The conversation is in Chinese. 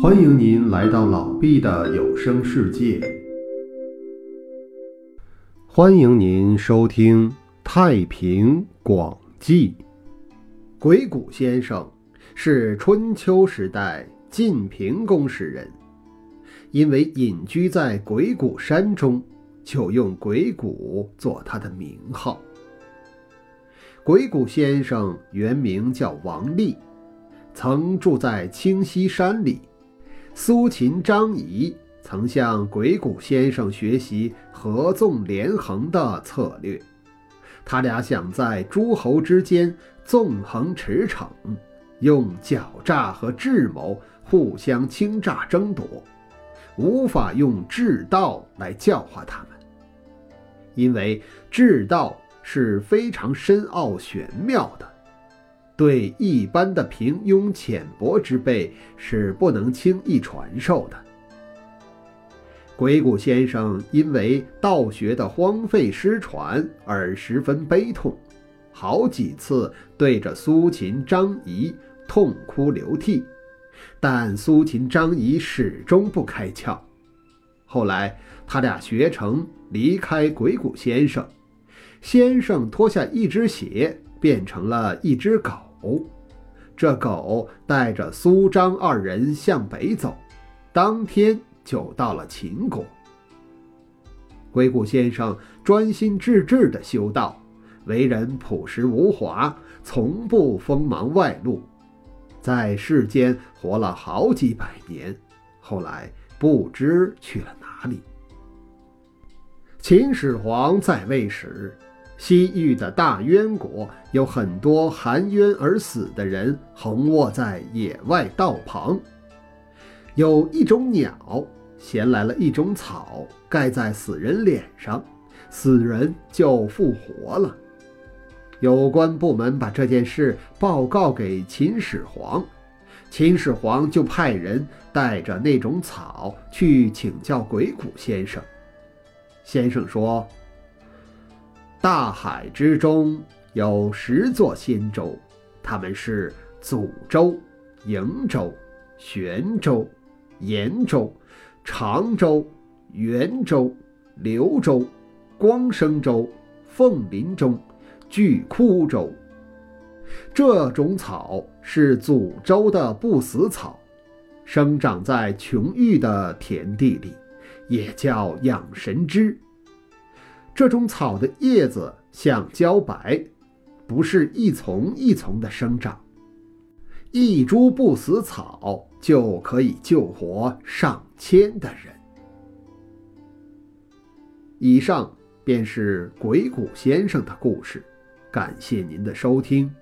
欢迎您来到老毕的有声世界。欢迎您收听《太平广记》。鬼谷先生是春秋时代晋平公时人，因为隐居在鬼谷山中，就用鬼谷做他的名号。鬼谷先生原名叫王立，曾住在清溪山里。苏秦、张仪曾向鬼谷先生学习合纵连横的策略，他俩想在诸侯之间纵横驰骋，用狡诈和智谋互相倾轧争夺，无法用智道来教化他们，因为智道是非常深奥玄妙的。对一般的平庸浅薄之辈是不能轻易传授的。鬼谷先生因为道学的荒废失传而十分悲痛，好几次对着苏秦、张仪痛哭流涕，但苏秦、张仪始终不开窍。后来他俩学成，离开鬼谷先生，先生脱下一只鞋，变成了一只狗。这狗带着苏张二人向北走，当天就到了秦国。鬼谷先生专心致志地修道，为人朴实无华，从不锋芒外露，在世间活了好几百年，后来不知去了哪里。秦始皇在位时。西域的大渊国有很多含冤而死的人，横卧在野外道旁。有一种鸟衔来了一种草，盖在死人脸上，死人就复活了。有关部门把这件事报告给秦始皇，秦始皇就派人带着那种草去请教鬼谷先生。先生说。大海之中有十座仙洲，他们是祖州、瀛洲、玄州、延州、长洲、元州、流州、光生州、凤林州、巨窟州。这种草是祖州。的不死草，生长在琼玉的田地里，也叫养神芝。这种草的叶子像茭白，不是一丛一丛的生长。一株不死草就可以救活上千的人。以上便是鬼谷先生的故事，感谢您的收听。